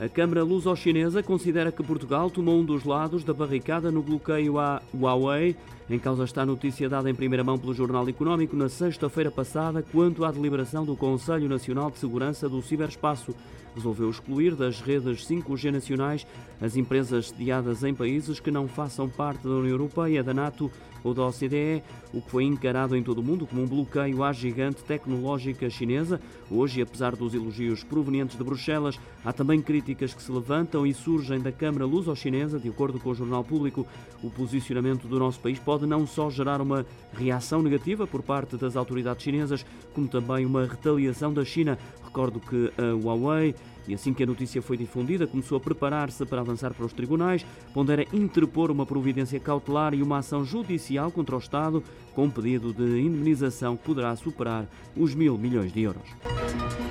A Câmara Luso-Chinesa considera que Portugal tomou um dos lados da barricada no bloqueio à Huawei. Em causa está a notícia dada em primeira mão pelo Jornal Económico na sexta-feira passada quanto à deliberação do Conselho Nacional de Segurança do Ciberespaço. Resolveu excluir das redes 5G nacionais as empresas sediadas em países que não façam parte da União Europeia, da NATO ou da OCDE, o que foi encarado em todo o mundo como um bloqueio à gigante tecnológica chinesa. Hoje, apesar dos elogios provenientes de Bruxelas, há também críticas que se levantam e surgem da Câmara Luso-Chinesa. De acordo com o Jornal Público, o posicionamento do nosso país pode não só gerar uma reação negativa por parte das autoridades chinesas, como também uma retaliação da China. Recordo que a Huawei e assim que a notícia foi difundida, começou a preparar-se para avançar para os tribunais, pondera interpor uma providência cautelar e uma ação judicial contra o Estado, com um pedido de indemnização que poderá superar os mil milhões de euros.